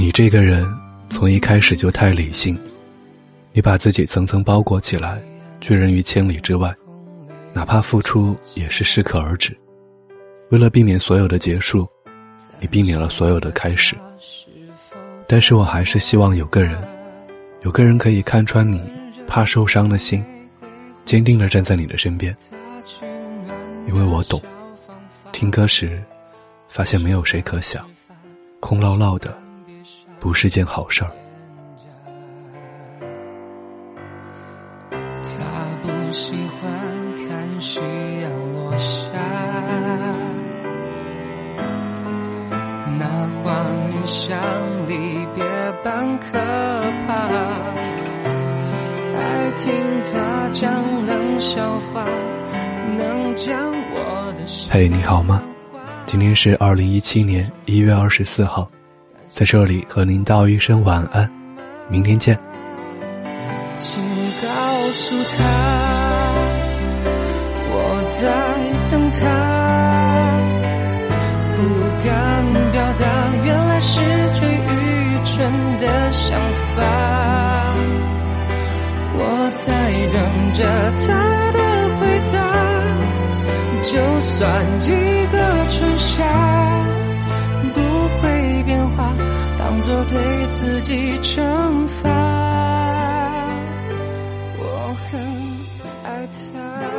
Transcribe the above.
你这个人从一开始就太理性，你把自己层层包裹起来，拒人于千里之外，哪怕付出也是适可而止。为了避免所有的结束，你避免了所有的开始。但是我还是希望有个人，有个人可以看穿你怕受伤的心，坚定的站在你的身边。因为我懂，听歌时，发现没有谁可想，空落落的，不是件好事儿。他不喜欢看夕阳落下，那画面像离别般可怕。爱听他讲冷笑话，能将我的心。嘿，你好吗？今天是二零一七年一月二十四号，在这里和您道一声晚安，明天见。请告诉他，我在等他。不敢表达，原来是最愚蠢的想法。我在等着他的回答，就算一个当做对自己惩罚，我很爱他。